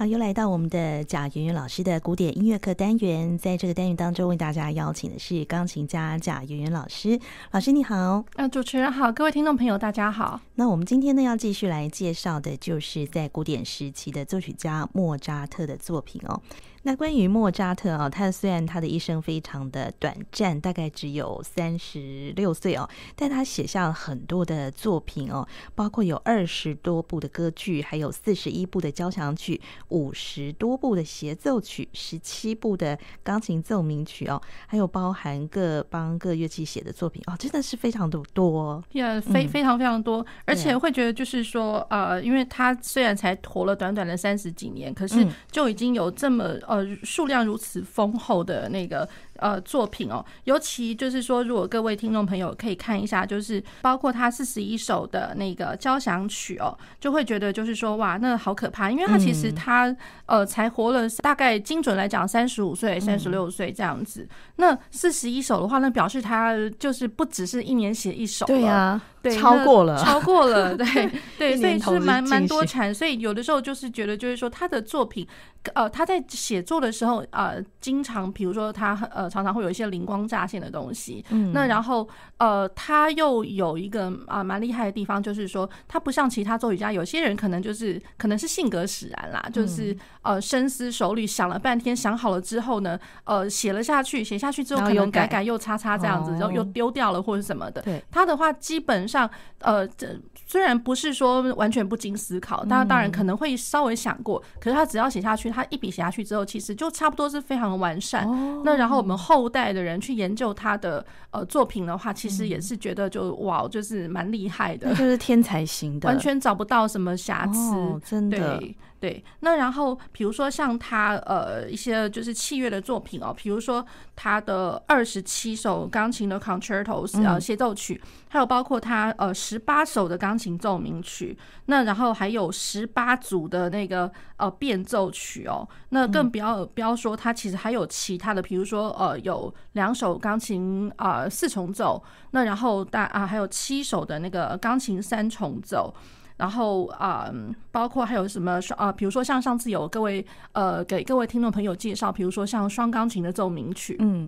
好，又来到我们的贾圆圆老师的古典音乐课单元，在这个单元当中，为大家邀请的是钢琴家贾圆圆老师。老师你好，啊，主持人好，各位听众朋友大家好。那我们今天呢要继续来介绍的就是在古典时期的作曲家莫扎特的作品哦。那关于莫扎特啊，他虽然他的一生非常的短暂，大概只有三十六岁哦，但他写下了很多的作品哦，包括有二十多部的歌剧，还有四十一部的交响曲，五十多部的协奏曲，十七部的钢琴奏鸣曲哦，还有包含各帮各乐器写的作品哦，真的是非常的多，也、yeah, 非非常非常多，而且会觉得就是说，呃，因为他虽然才活了短短的三十几年，可是就已经有这么。呃，数量如此丰厚的那个。呃，作品哦，尤其就是说，如果各位听众朋友可以看一下，就是包括他四十一首的那个交响曲哦，就会觉得就是说，哇，那好可怕，因为他其实他呃才活了大概精准来讲三十五岁、三十六岁这样子。那四十一首的话，那表示他就是不只是一年写一首，对呀，对，超过了，超过了，对 对，所以是蛮蛮多产。所以有的时候就是觉得，就是说他的作品，呃，他在写作的时候，呃，经常比如说他呃。常常会有一些灵光乍现的东西，嗯，那然后呃，他又有一个啊蛮厉害的地方，就是说他不像其他作曲家，有些人可能就是可能是性格使然啦，就是呃深思熟虑，想了半天，想好了之后呢，呃写了下去，写下去之后可能改改又擦擦这样子，然后又丢掉了或者什么的。对，他的话基本上呃这。虽然不是说完全不经思考，当当然可能会稍微想过，可是他只要写下去，他一笔写下去之后，其实就差不多是非常的完善。那然后我们后代的人去研究他的呃作品的话，其实也是觉得就哇，就是蛮厉害的，就是天才型的，完全找不到什么瑕疵，真的。对对，那然后比如说像他呃一些就是器乐的作品哦，比如说他的二十七首钢琴的 concertos 呃协奏曲，还有包括他呃十八首的钢琴奏鸣曲，那然后还有十八组的那个呃变奏曲哦，那更不要不要说他其实还有其他的，比如说呃有两首钢琴啊、呃、四重奏，那然后大啊还有七首的那个钢琴三重奏。然后啊、嗯，包括还有什么双啊，比如说像上次有各位呃给各位听众朋友介绍，比如说像双钢琴的奏鸣曲，嗯，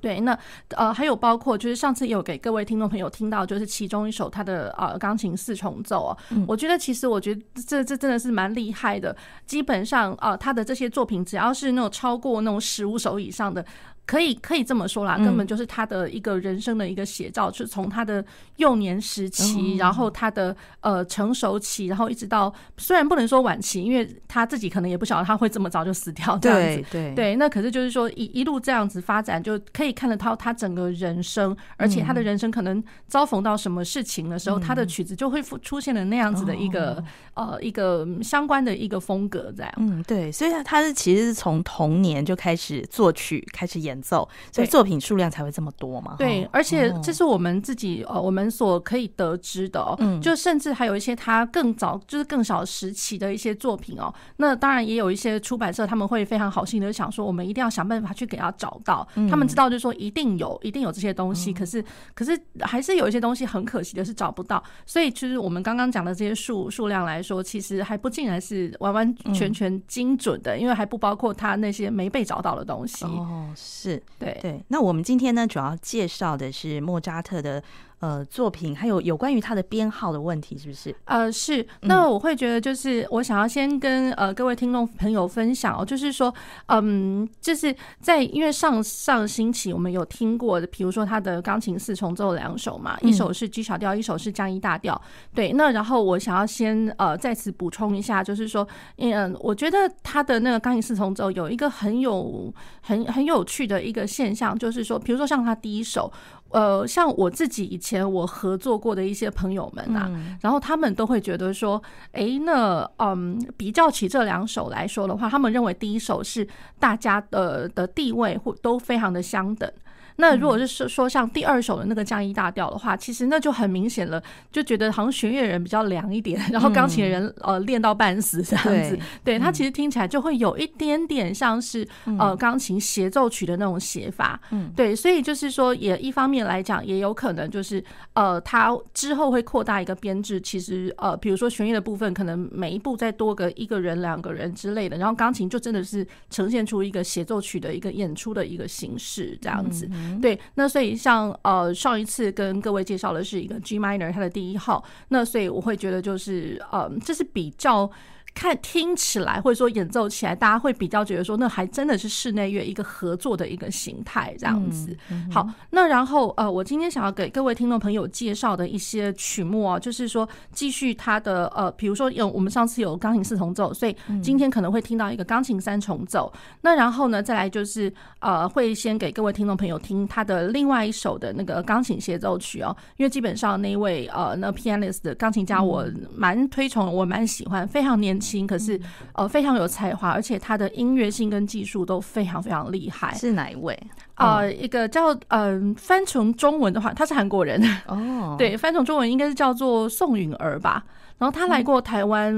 对，那呃还有包括就是上次有给各位听众朋友听到，就是其中一首他的啊钢琴四重奏啊，嗯、我觉得其实我觉得这这真的是蛮厉害的，基本上啊他的这些作品只要是那种超过那种十五首以上的。可以可以这么说啦，根本就是他的一个人生的一个写照，是从他的幼年时期，然后他的呃成熟期，然后一直到虽然不能说晚期，因为他自己可能也不晓得他会这么早就死掉这样子，对对，那可是就是说一一路这样子发展，就可以看得到他整个人生，而且他的人生可能遭逢到什么事情的时候，他的曲子就会出现了那样子的一个呃一个相关的一个风格这样，嗯，对，所以他他是其实是从童年就开始作曲，开始演。演奏，所以作品数量才会这么多嘛？对，而且这是我们自己呃，我们所可以得知的哦。嗯，就甚至还有一些他更早，就是更小时期的一些作品哦。那当然也有一些出版社他们会非常好心的想说，我们一定要想办法去给他找到。他们知道就是说一定有，一定有这些东西。可是，可是还是有一些东西很可惜的是找不到。所以，其实我们刚刚讲的这些数数量来说，其实还不尽然是完完全全精准的，因为还不包括他那些没被找到的东西。哦。是对对，那我们今天呢，主要介绍的是莫扎特的。呃，作品还有有关于他的编号的问题，是不是？呃，是。那我会觉得，就是我想要先跟呃各位听众朋友分享哦，就是说，嗯，就是在因为上上星期我们有听过的，比如说他的钢琴四重奏两首嘛，一首是 G 小调，一首是降 E 大调。对，那然后我想要先呃再次补充一下，就是说，嗯，我觉得他的那个钢琴四重奏有一个很有很很有趣的一个现象，就是说，比如说像他第一首。呃，像我自己以前我合作过的一些朋友们啊，嗯、然后他们都会觉得说，哎，那嗯，比较起这两首来说的话，他们认为第一首是大家的的地位或都非常的相等。那如果是说说像第二首的那个降 E 大调的话，其实那就很明显了，就觉得好像弦乐人比较凉一点，然后钢琴人呃练到半死这样子。对，它其实听起来就会有一点点像是呃钢琴协奏曲的那种写法。嗯，对，所以就是说，也一方面来讲，也有可能就是呃，它之后会扩大一个编制。其实呃，比如说弦乐的部分，可能每一步再多个一个人、两个人之类的，然后钢琴就真的是呈现出一个协奏曲的一个演出的一个形式这样子。对，那所以像呃上一次跟各位介绍的是一个 G minor 它的第一号，那所以我会觉得就是呃这是比较。看听起来或者说演奏起来，大家会比较觉得说，那还真的是室内乐一个合作的一个形态这样子。好，那然后呃，我今天想要给各位听众朋友介绍的一些曲目啊，就是说继续它的呃，比如说有我们上次有钢琴四重奏，所以今天可能会听到一个钢琴三重奏。那然后呢，再来就是呃，会先给各位听众朋友听他的另外一首的那个钢琴协奏曲哦，因为基本上那一位呃那 pianist 的钢琴家我蛮推崇，我蛮喜欢，非常年轻。可是，呃，非常有才华，而且他的音乐性跟技术都非常非常厉害。是哪一位？呃，一个叫嗯、呃，翻成中文的话，他是韩国人哦。对，翻成中文应该是叫做宋允儿吧。然后他来过台湾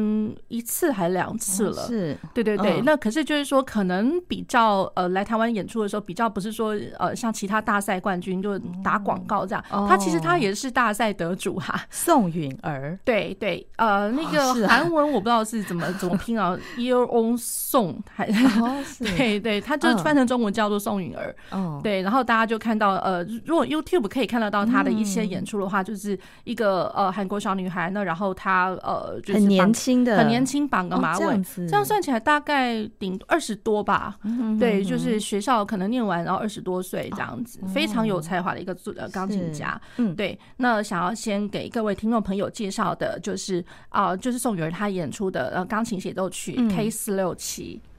一次还两次了，嗯、是，对对对。嗯、那可是就是说，可能比较呃来台湾演出的时候，比较不是说呃像其他大赛冠军就打广告这样。嗯、他其实他也是大赛得主哈、啊，宋允儿。对对，呃，那个韩文我不知道是怎么怎么拼啊，Your Own Song 还是 对对，他就翻成中文叫做宋允儿。嗯，对，然后大家就看到呃，如果 YouTube 可以看得到他的一些演出的话，就是一个呃韩国小女孩，那然后她。呃，就是很年轻的，很年轻，绑个马尾，哦，这样，这样算起来大概顶二十多吧。嗯、哼哼对，就是学校可能念完，然后二十多岁这样子，哦、非常有才华的一个呃钢琴家。嗯，对。那想要先给各位听众朋友介绍的，就是啊、呃，就是宋雨儿她演出的呃钢琴协奏曲 K 四六七。我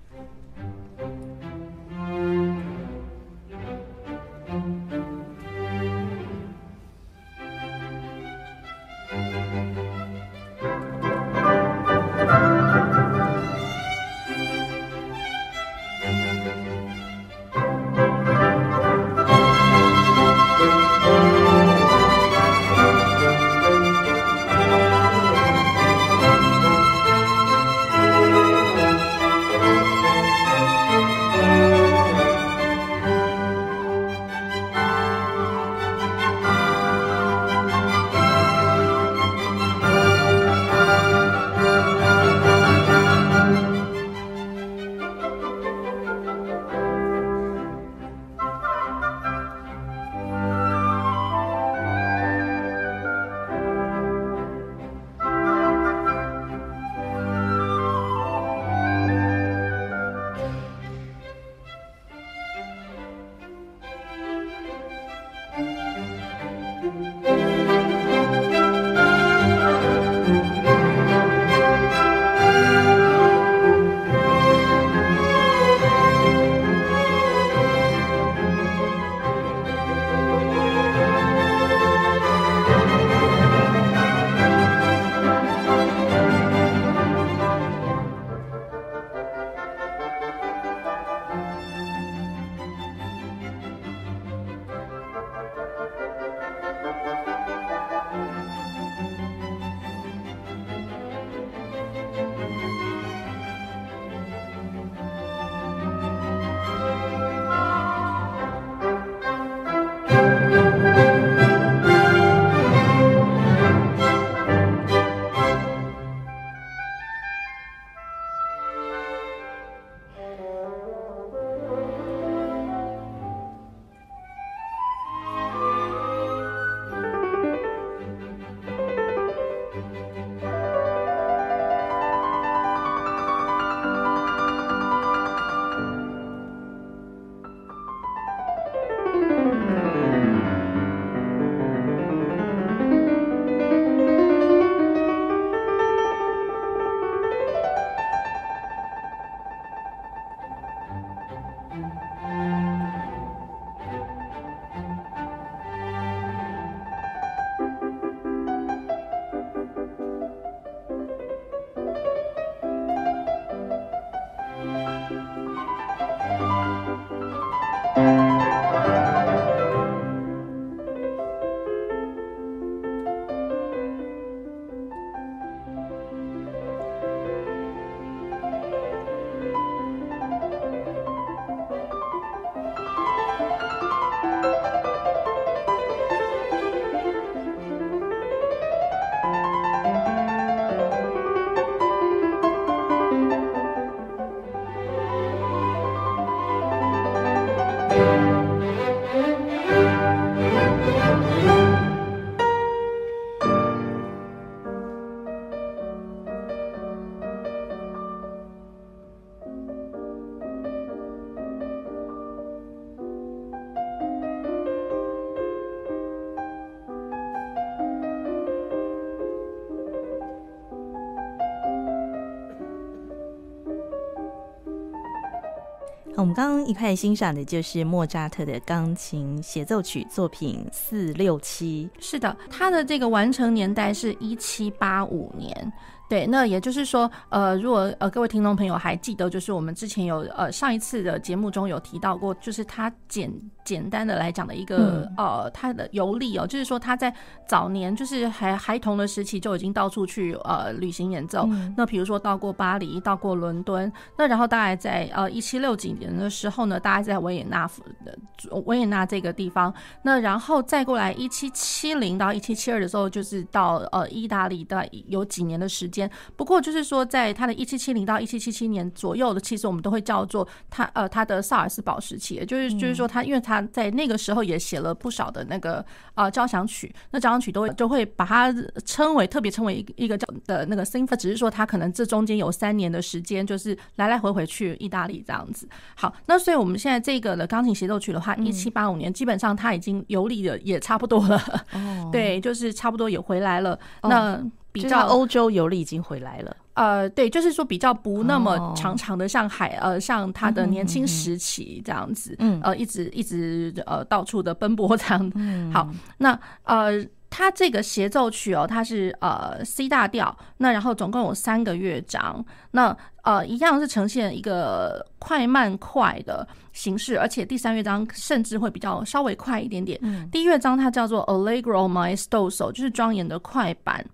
我们刚刚一块欣赏的就是莫扎特的钢琴协奏曲作品四六七。是的，他的这个完成年代是一七八五年。对，那也就是说，呃，如果呃各位听众朋友还记得，就是我们之前有呃上一次的节目中有提到过，就是他简简单的来讲的一个、嗯、呃他的游历哦，就是说他在早年就是还孩童的时期就已经到处去呃旅行演奏。嗯、那比如说到过巴黎，到过伦敦，那然后大概在呃一七六几年的时候呢，大概在维也纳的维也纳这个地方，那然后再过来一七七零到一七七二的时候，就是到呃意大利的有几年的时间。不过就是说，在他的一七七零到一七七七年左右的，其实我们都会叫做他呃他的萨尔斯堡时期，也就是就是说他因为他在那个时候也写了不少的那个呃交响曲，那交响曲都会就会把它称为特别称为一个一个叫的那个 symphony，只是说他可能这中间有三年的时间，就是来来回回去意大利这样子。好，那所以我们现在这个的钢琴协奏曲的话，一七八五年基本上他已经游历的也差不多了，对，就是差不多也回来了。那比较欧洲游历已经回来了，呃，对，就是说比较不那么长长的，像海，呃，像他的年轻时期这样子，嗯，呃，一直一直呃到处的奔波这样。好，那呃，他这个协奏曲哦，它是呃 C 大调，那然后总共有三个乐章，那呃一样是呈现一个快慢快的形式，而且第三乐章甚至会比较稍微快一点点。第一乐章它叫做 Allegro maestoso，就是庄严的快板。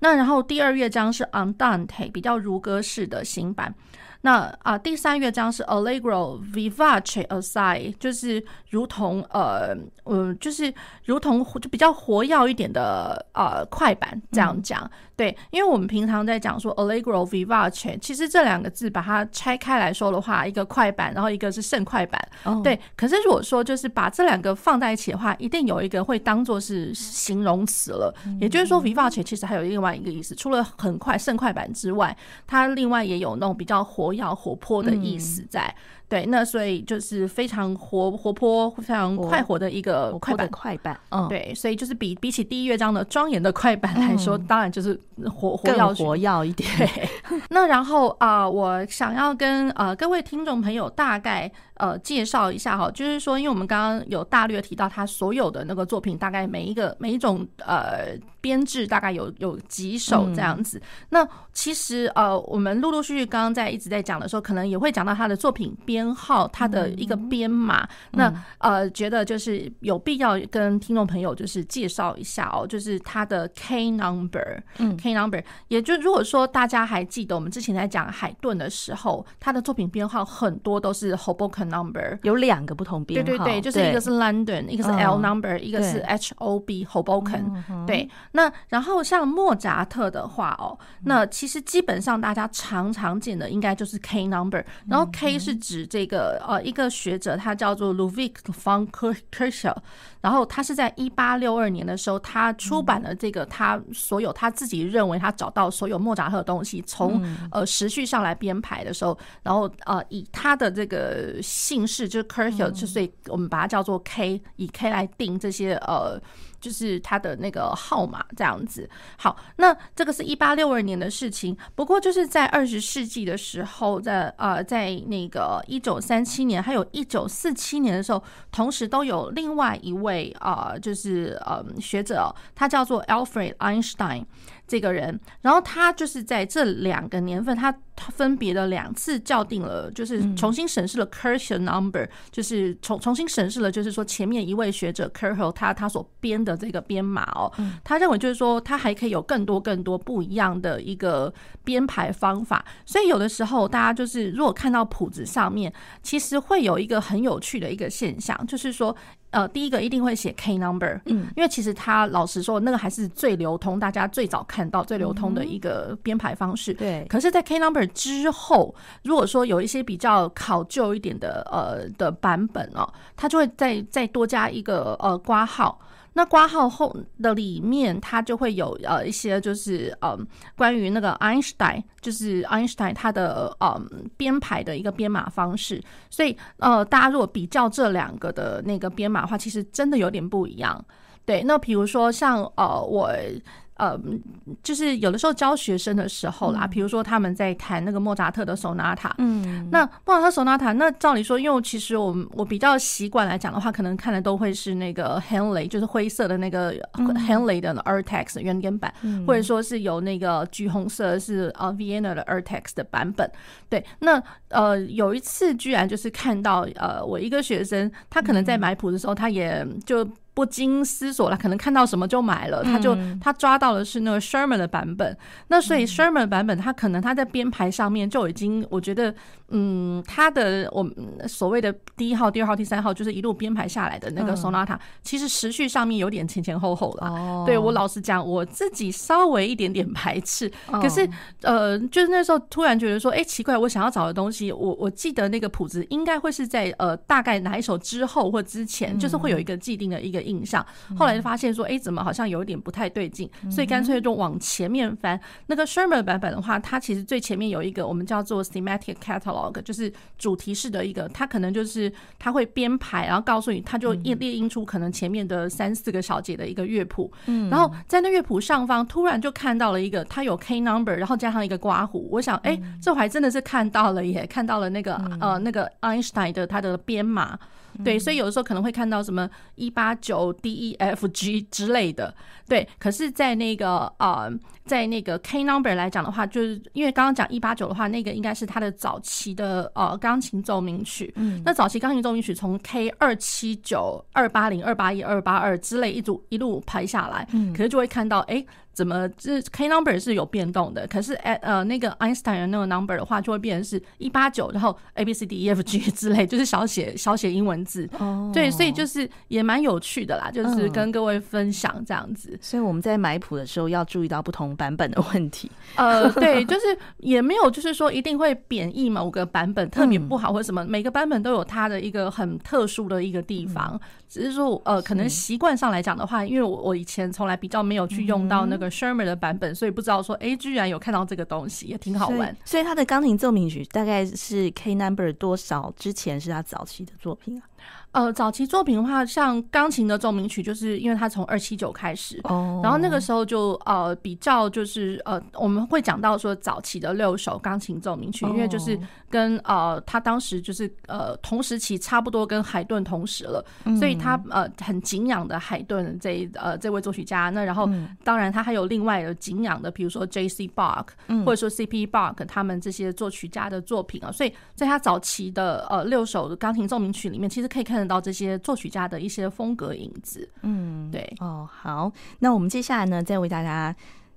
那然后第二乐章是 Andante，比较如歌式的新版。那啊，第三乐章是 Allegro vivace assai，就是如同呃嗯、就是如同就比较活跃一点的呃快板这样讲。对，因为我们平常在讲说 Allegro vivace，其实这两个字把它拆开来说的话，一个快板，然后一个是甚快板。Oh. 对，可是如果说就是把这两个放在一起的话，一定有一个会当做是形容词了。也就是说，vivace 其实还有另外一个意思，除了很快甚快板之外，它另外也有那种比较活跃、活泼的意思在。对，那所以就是非常活活泼、非常快活的一个快板，快板。嗯，对，所以就是比比起第一乐章的庄严的快板来说，当然就是活活要活要一点。那然后啊、呃，我想要跟呃各位听众朋友大概呃介绍一下哈，就是说，因为我们刚刚有大略提到他所有的那个作品，大概每一个每一种呃。编制大概有有几首这样子，那其实呃，我们陆陆续续刚刚在一直在讲的时候，可能也会讲到他的作品编号，他的一个编码。那呃，觉得就是有必要跟听众朋友就是介绍一下哦，就是他的 K number，嗯，K number，也就如果说大家还记得我们之前在讲海顿的时候，他的作品编号很多都是 Hoboken number，有两个不同编号，对对对，就是一个是 London，一个是 L number，一个是 H O B Hoboken，对。那然后像莫扎特的话哦，那其实基本上大家常常见的应该就是 K number，然后 K 是指这个呃一个学者他叫做 Ludwig von Kircher，然后他是在一八六二年的时候他出版了这个他所有他自己认为他找到所有莫扎特的东西，从呃时序上来编排的时候，然后呃以他的这个姓氏就是 Kircher，就所以我们把它叫做 K，以 K 来定这些呃。就是他的那个号码这样子。好，那这个是一八六二年的事情。不过就是在二十世纪的时候，在呃，在那个一九三七年，还有一九四七年的时候，同时都有另外一位啊、就是呃学者，他叫做 Alfred Einstein。这个人，然后他就是在这两个年份，他他分别的两次校定了，就是重新审视了 Kircher number，就是重重新审视了，就是说前面一位学者 Kircher 他他所编的这个编码哦，他认为就是说他还可以有更多更多不一样的一个编排方法，所以有的时候大家就是如果看到谱子上面，其实会有一个很有趣的一个现象，就是说。呃，第一个一定会写 K number，嗯，因为其实他老实说，那个还是最流通，大家最早看到最流通的一个编排方式。对。可是，在 K number 之后，如果说有一些比较考究一点的呃的版本哦，它就会再再多加一个呃挂号。那挂号后的里面，它就会有呃一些就是呃关于那个 Einstein，就是 Einstein 他的呃编排的一个编码方式。所以呃大家如果比较这两个的那个编码的话，其实真的有点不一样。对，那比如说像呃我呃，就是有的时候教学生的时候啦，嗯、比如说他们在弹那个莫扎特的手拿塔，嗯，那莫扎特手拿塔，那照理说，因为其实我们我比较习惯来讲的话，可能看的都会是那个 Henley，就是灰色的那个 Henley 的 Urtext 原点版，嗯、或者说是有那个橘红色是呃 Vienna 的 Urtext 的版本。对，那呃有一次居然就是看到呃我一个学生，他可能在买谱的时候，他也就。不经思索了，可能看到什么就买了，他就他抓到的是那个 Sherman 的版本，那所以 Sherman 的版本，他可能他在编排上面就已经，我觉得，嗯，他的我所谓的第一号、第二号、第三号，就是一路编排下来的那个 Sonata，其实时序上面有点前前后后了。对，我老实讲，我自己稍微一点点排斥，可是呃，就是那时候突然觉得说，哎，奇怪，我想要找的东西，我我记得那个谱子应该会是在呃大概哪一首之后或之前，就是会有一个既定的一个。印象，后来就发现说，哎、欸，怎么好像有一点不太对劲，所以干脆就往前面翻。那个 Sherman 版本的话，它其实最前面有一个我们叫做 thematic catalog，就是主题式的一个，它可能就是它会编排，然后告诉你，它就列列印出可能前面的三四个小节的一个乐谱。嗯，然后在那乐谱上方突然就看到了一个，它有 K number，然后加上一个刮胡。我想，哎、欸，这我还真的是看到了耶，看到了那个呃那个 Einstein 的它的编码。对，所以有的时候可能会看到什么一八九 D E F G 之类的，对。可是，在那个呃，在那个 K number 来讲的话，就是因为刚刚讲一八九的话，那个应该是他的早期的呃钢琴奏鸣曲。嗯。那早期钢琴奏鸣曲从 K 二七九、二八零、二八一、二八二之类一组一路排下来，嗯。可是就会看到，哎。怎么这 K number 是有变动的？可是呃呃那个 Einstein 的那个 number 的话，就会变成是一八九，然后 A B C D E F G 之类，就是小写小写英文字。哦，对，所以就是也蛮有趣的啦，就是跟各位分享这样子。所以我们在买谱的时候要注意到不同版本的问题。呃，对，就是也没有就是说一定会贬义某个版本特别不好或者什么，每个版本都有它的一个很特殊的一个地方。只是说呃，可能习惯上来讲的话，因为我我以前从来比较没有去用到那个。Sherman 的版本，所以不知道说，哎、欸，居然有看到这个东西，也挺好玩。所以他的钢琴奏鸣曲大概是 K number 多少之前是他早期的作品啊？呃，早期作品的话，像钢琴的奏鸣曲，就是因为它从二七九开始，oh. 然后那个时候就呃比较就是呃我们会讲到说早期的六首钢琴奏鸣曲，因为就是跟呃他当时就是呃同时期差不多跟海顿同时了，所以他呃很敬仰的海顿这呃这位作曲家，那然后当然他还有另外的敬仰的，比如说 J.C. Bach 或者说 C.P. Bach 他们这些作曲家的作品啊，所以在他早期的呃六首钢琴奏鸣曲里面，其实可以看。到这些作曲家的一些风格影子，嗯，对，哦，好，那我们接下来呢，再为大家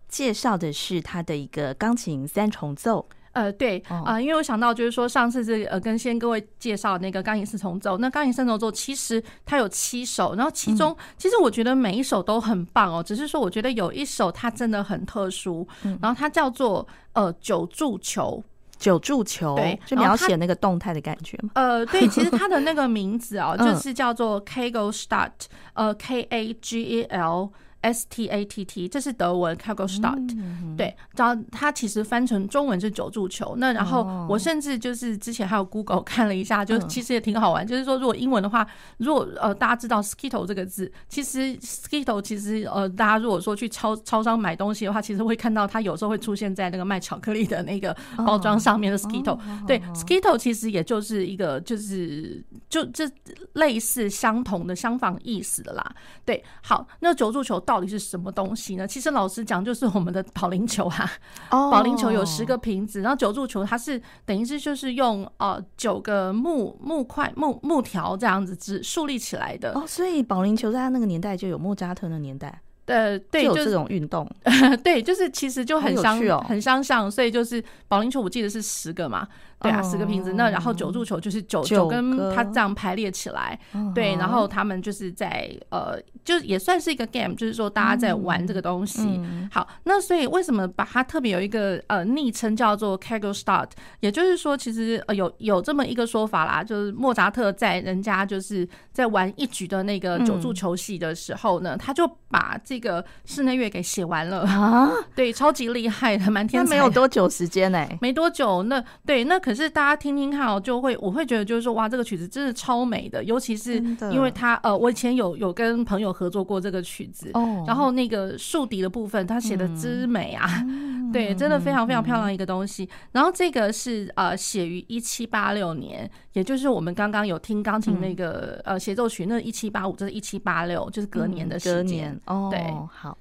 介绍的是他的一个钢琴三重奏，呃，对，啊、因为我想到就是说上次是呃跟先各位介绍那个钢琴四重奏，那钢琴三重奏其实它有七首，然后其中、嗯、其实我觉得每一首都很棒哦，只是说我觉得有一首它真的很特殊，嗯、然后它叫做呃九柱球。九柱球，对，就描写那个动态的感觉嘛。呃，对，其实它的那个名字啊，就是叫做 Kagel Start，呃，K A G E L。S T A T T，这是德文 Kagelstatt，对，然后它其实翻成中文是九柱球。那然后我甚至就是之前还有 Google 看了一下，就其实也挺好玩。就是说，如果英文的话，如果呃大家知道 Skittle 这个字，其实 Skittle 其实呃大家如果说去超超商买东西的话，其实会看到它有时候会出现在那个卖巧克力的那个包装上面的 Skittle。对，Skittle 其实也就是一个就是就这类似相同的相仿意思的啦。对，好，那九柱球。到底是什么东西呢？其实老实讲，就是我们的保龄球哈、啊。哦，保龄球有十个瓶子，然后九柱球它是等于是就是用呃九个木木块木木条这样子只树立起来的。哦，所以保龄球在他那个年代就有莫扎特的年代。呃，对，就有这种运动。对，就是其实就很相、哦、很相像，所以就是保龄球，我记得是十个嘛。对啊，十个瓶子，那然后九柱球就是九九跟，它这样排列起来，对，然后他们就是在呃，就也算是一个 game，就是说大家在玩这个东西。好，那所以为什么把它特别有一个呃昵称叫做 Kagel Start？也就是说，其实呃有有这么一个说法啦，就是莫扎特在人家就是在玩一局的那个九柱球戏的时候呢，他就把这个室内乐给写完了啊，对，超级厉害的，蛮天才。没有多久时间呢，没多久，那对那。可是大家听听看哦，就会我会觉得就是说，哇，这个曲子真的超美的，尤其是因为它呃，我以前有有跟朋友合作过这个曲子，哦，然后那个竖笛的部分，他写的之美啊，嗯、对，真的非常非常漂亮一个东西。嗯、然后这个是呃，写于一七八六年，也就是我们刚刚有听钢琴那个、嗯、呃协奏曲，那一七八五，这是一七八六，就是隔年的时间、嗯、隔年。哦，对，好。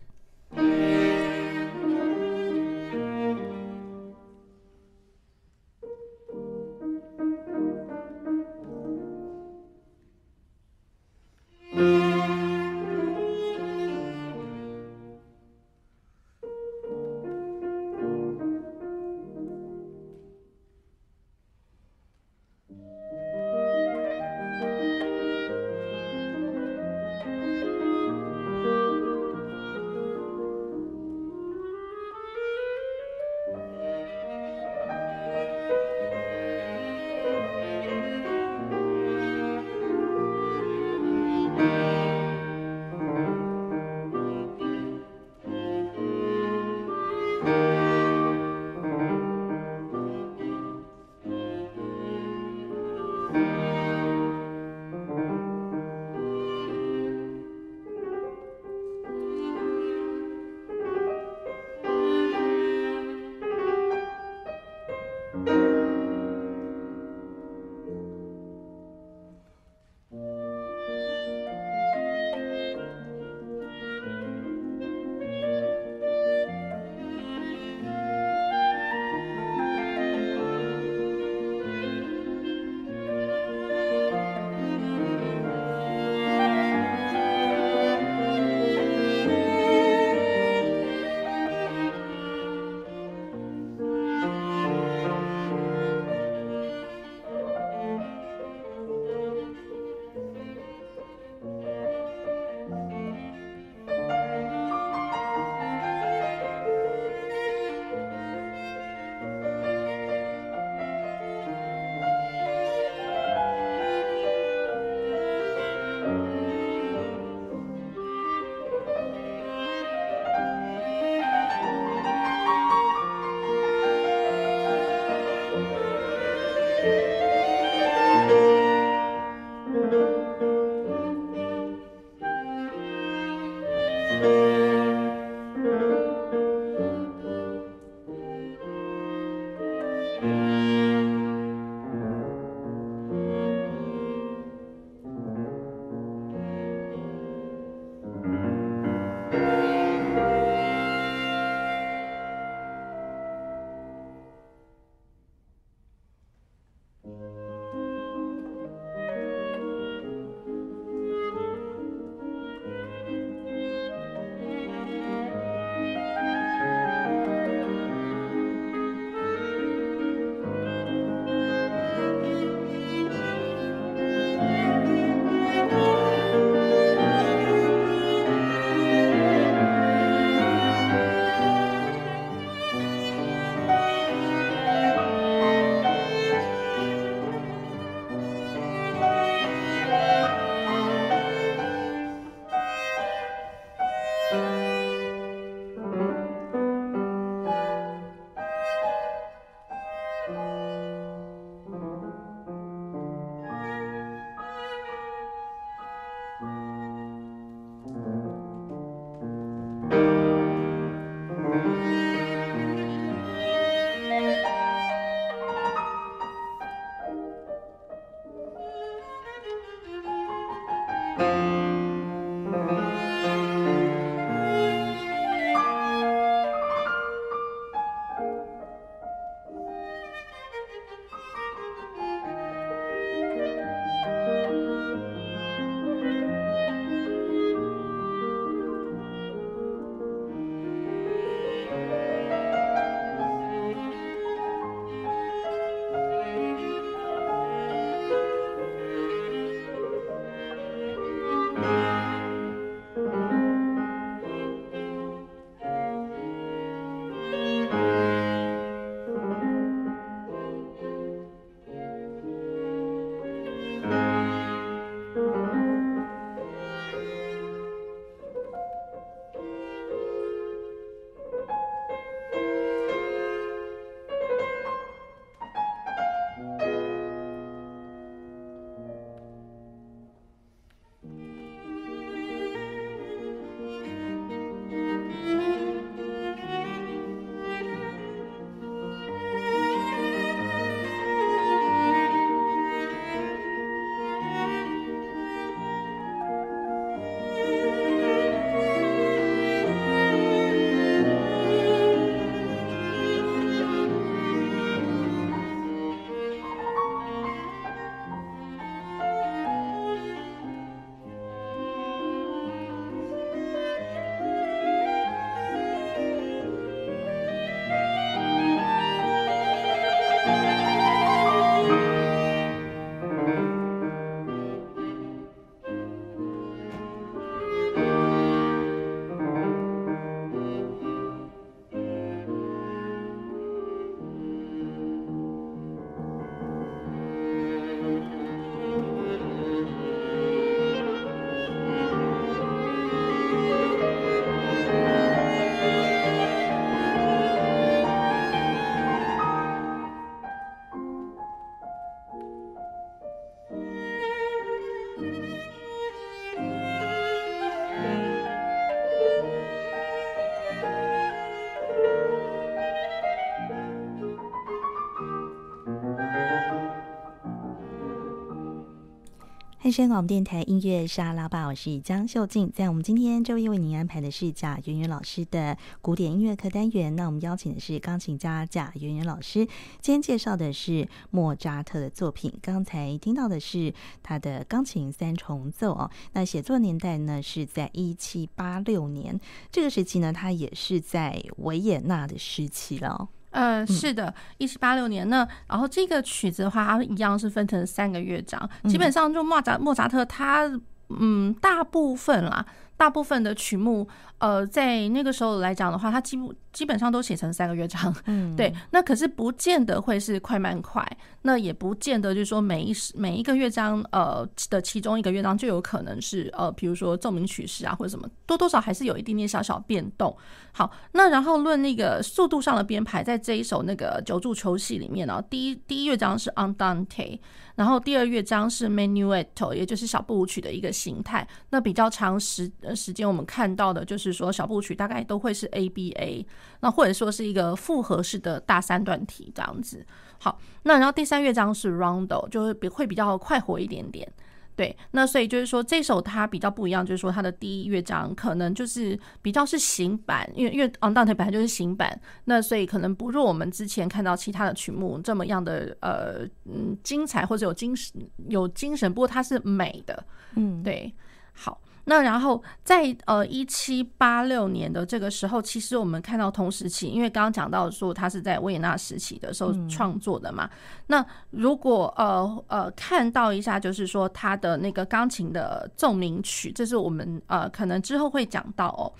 汉声广播电台音乐沙拉吧，我是江秀静。在我们今天周一为您安排的是贾圆圆老师的古典音乐课单元。那我们邀请的是钢琴家贾圆圆老师，今天介绍的是莫扎特的作品。刚才听到的是他的钢琴三重奏哦。那写作年代呢是在一七八六年，这个时期呢，他也是在维也纳的时期了。呃，是的，一七八六年呢，然后这个曲子的话，它一样是分成三个乐章，基本上就莫扎莫扎特他，嗯，大部分啦，大部分的曲目。呃，在那个时候来讲的话，它基本基本上都写成三个乐章，嗯，对。那可是不见得会是快慢快，那也不见得就是说每一每一个乐章呃的其中一个乐章就有可能是呃，比如说奏鸣曲式啊或者什么，多多少还是有一点点小小变动。好，那然后论那个速度上的编排，在这一首那个九柱球戏里面呢，第一第一乐章是 Andante，然后第二乐章是 Menuetto，也就是小步舞曲的一个形态。那比较长时时间我们看到的就是。说，小步曲大概都会是 ABA，那或者说是一个复合式的大三段体这样子。好，那然后第三乐章是 Rondo，就是比会比较快活一点点。对，那所以就是说这首它比较不一样，就是说它的第一乐章可能就是比较是行版，因为因为 On Dante 本来就是行版，那所以可能不如我们之前看到其他的曲目这么样的呃嗯精彩或者有精神有精神，不过它是美的，嗯，对，好。那然后在呃一七八六年的这个时候，其实我们看到同时期，因为刚刚讲到说他是在维也纳时期的时候创作的嘛。那如果呃呃看到一下，就是说他的那个钢琴的奏鸣曲，这是我们呃可能之后会讲到哦。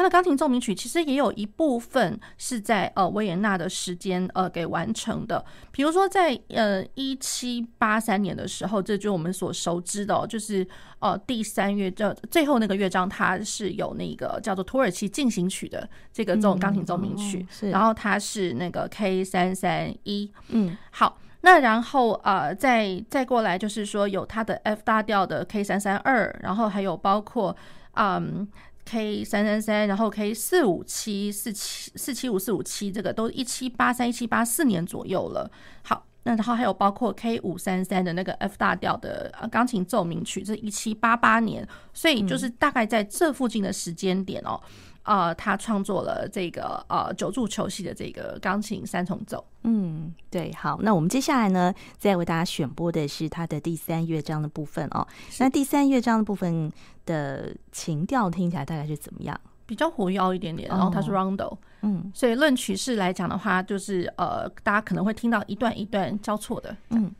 他的钢琴奏鸣曲其实也有一部分是在呃维也纳的时间呃给完成的，比如说在呃一七八三年的时候，这就是我们所熟知的，就是呃第三乐章最后那个乐章，它是有那个叫做土耳其进行曲的这个这种钢琴奏鸣曲，然后它是那个 K 三三一，嗯，好，那然后呃再再过来就是说有它的 F 大调的 K 三三二，然后还有包括嗯。K 三三三，然后 K 四五七四七四七五四五七，这个都一七八三一七八四年左右了。好，那然后还有包括 K 五三三的那个 F 大调的钢琴奏鸣曲，这一七八八年，所以就是大概在这附近的时间点哦。嗯呃，他创作了这个呃九柱球戏的这个钢琴三重奏。嗯，对，好，那我们接下来呢，再为大家选播的是他的第三乐章的部分哦。那第三乐章的部分的情调听起来大概是怎么样？比较活跃一点点，然后它是 Rondo，嗯，所以论曲式来讲的话，就是呃，大家可能会听到一段一段交错的，嗯。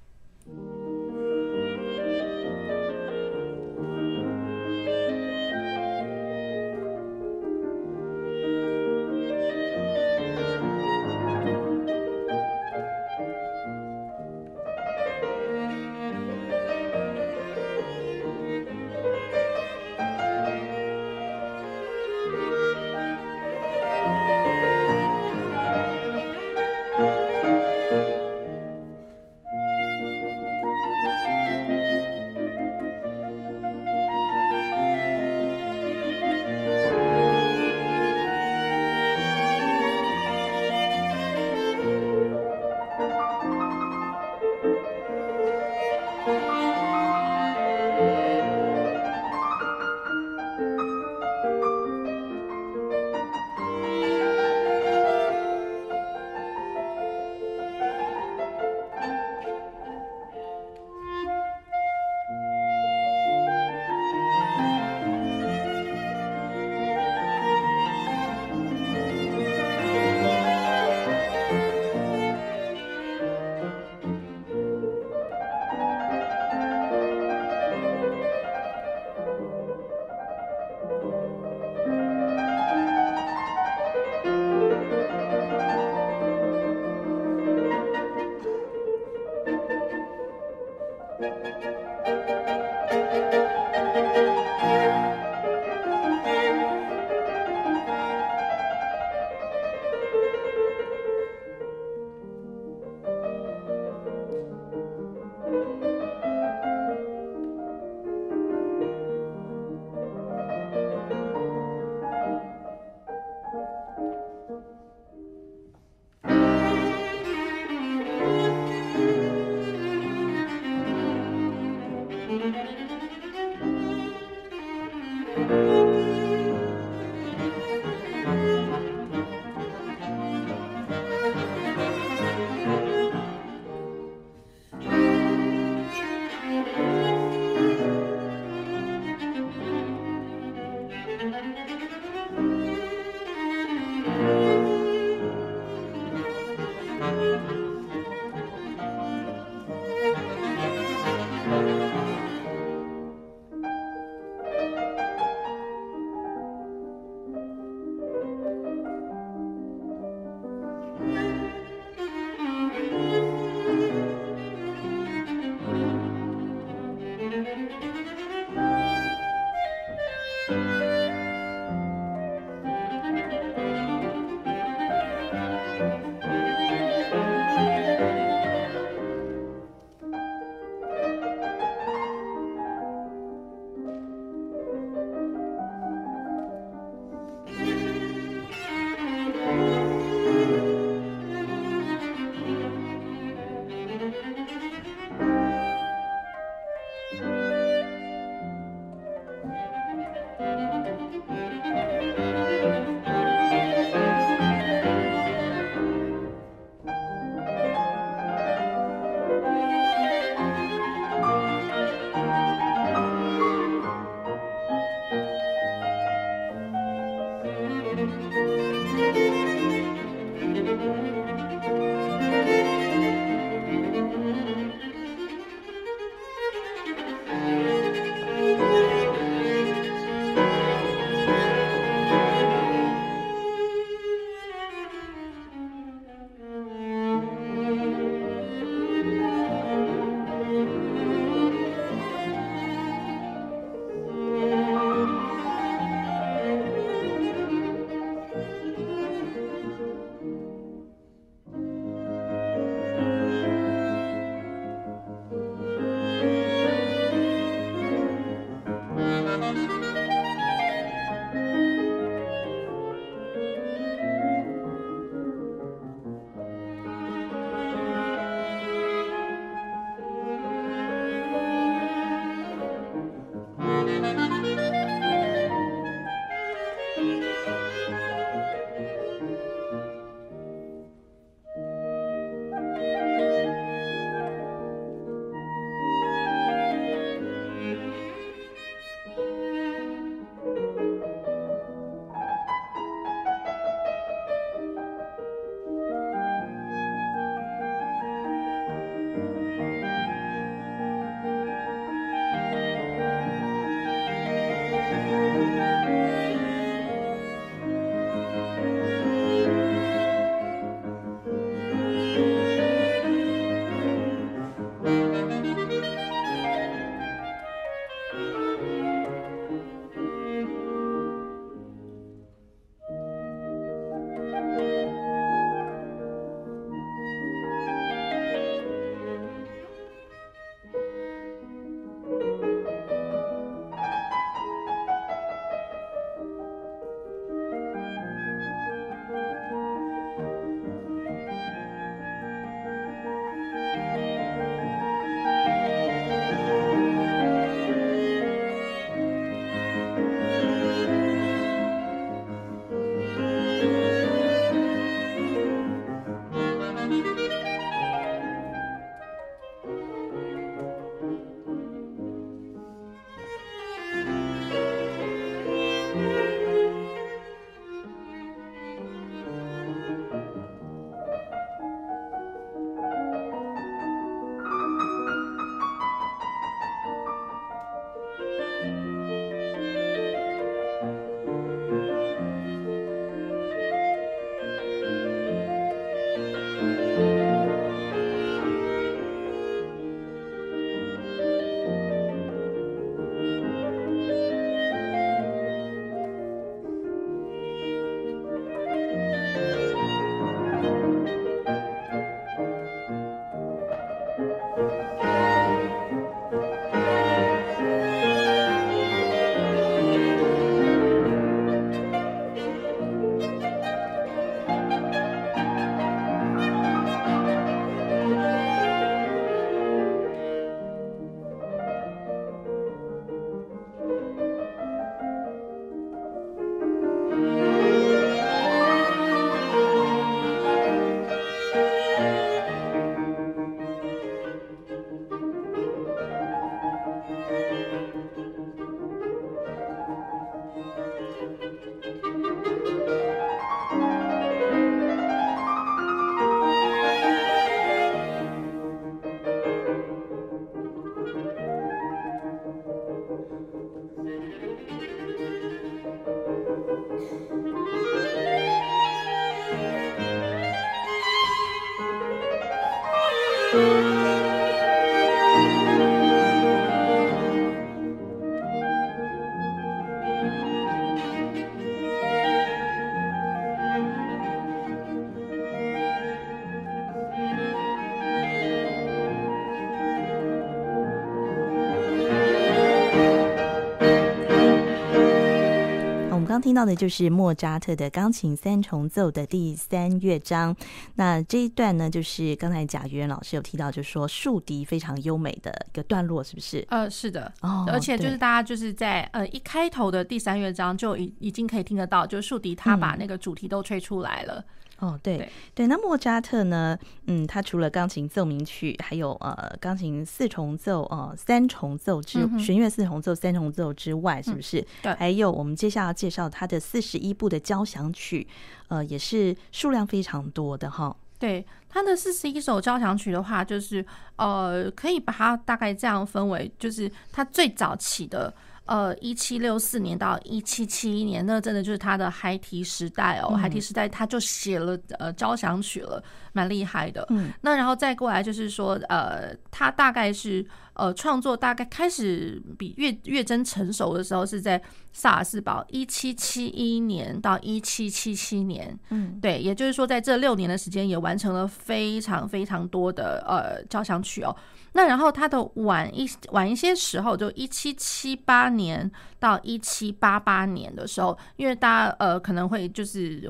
刚听到的就是莫扎特的钢琴三重奏的第三乐章。那这一段呢，就是刚才贾元老师有提到，就是说竖笛非常优美的一个段落，是不是？呃，是的。哦，而且就是大家就是在呃一开头的第三乐章就已已经可以听得到，就是竖笛他把那个主题都吹出来了。嗯哦，对对，对，那莫扎特呢？嗯，他除了钢琴奏鸣曲，还有呃钢琴四重奏、呃三重奏之弦乐四重奏、三重奏之外，是不是？嗯、对，还有我们接下来要介绍他的四十一部的交响曲，呃，也是数量非常多的哈。对，他的四十一首交响曲的话，就是呃，可以把它大概这样分为，就是他最早起的。呃，一七六四年到一七七一年，那真的就是他的孩提时代哦。孩提时代，他就写了呃交响曲了，蛮厉害的。嗯，那然后再过来就是说，呃，他大概是呃创作大概开始比月月真成熟的时候，是在萨尔斯堡一七七一年到一七七七年。嗯，对，也就是说在这六年的时间，也完成了非常非常多的呃交响曲哦。那然后他的晚一晚一些时候，就一七七八年到一七八八年的时候，因为大家呃可能会就是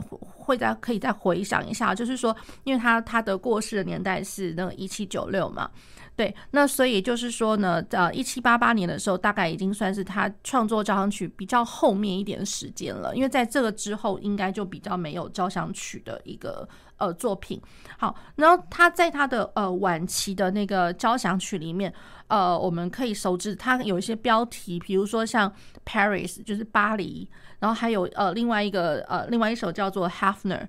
会再可以再回想一下，就是说，因为他他的过世的年代是那个一七九六嘛，对，那所以就是说呢，呃一七八八年的时候，大概已经算是他创作交响曲比较后面一点时间了，因为在这个之后，应该就比较没有交响曲的一个。呃，作品好，然后他在他的呃晚期的那个交响曲里面，呃，我们可以熟知他有一些标题，比如说像 Paris 就是巴黎，然后还有呃另外一个呃另外一首叫做 Hafner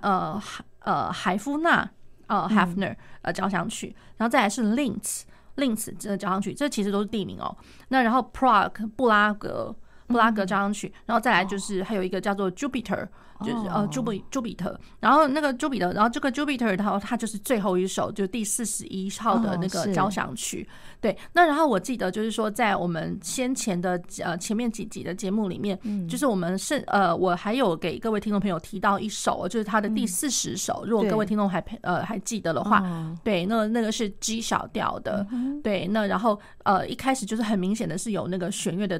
呃呃海夫纳呃 Hafner 呃交响曲，然后再来是 Linz Linz 这个交响曲，这其实都是地名哦。那然后 Prague 布拉格布拉格交响曲，然后再来就是还有一个叫做 Jupiter。就是呃，朱比朱比特，然后那个朱比特，然后这个 Jupiter，然后它就是最后一首，就第四十一号的那个交响曲。哦、对，那然后我记得就是说，在我们先前的呃前面几集的节目里面，嗯，就是我们是呃，我还有给各位听众朋友提到一首，就是他的第四十首，嗯、如果各位听众还呃还记得的话，哦、对，那那个是 G 小调的，嗯、对，那然后呃一开始就是很明显的是有那个弦乐的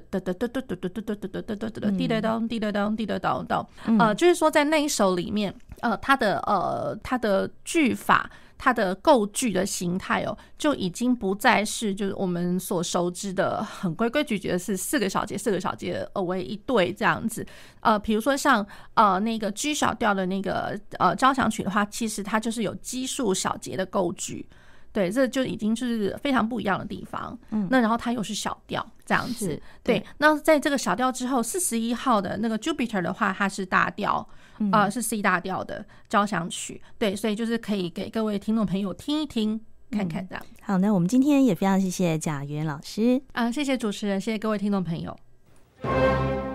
哒哒哒哒哒哒哒滴答当滴答当滴答当当，呃就是。说在那一首里面，呃，它的呃，它的句法，它的构句的形态哦，就已经不再是就是我们所熟知的很规规矩矩的是四个小节，四个小节呃为一对这样子。呃，比如说像呃那个 G 小调的那个呃交响曲的话，其实它就是有奇数小节的构句。对，这就已经是非常不一样的地方。嗯，那然后它又是小调这样子。对，对，那在这个小调之后，四十一号的那个 Jupiter 的话，它是大调，啊、是 C 大调的交响曲。对，所以就是可以给各位听众朋友听一听，看看这样。好，那我们今天也非常谢谢贾元老师。啊、呃，谢谢主持人，谢谢各位听众朋友。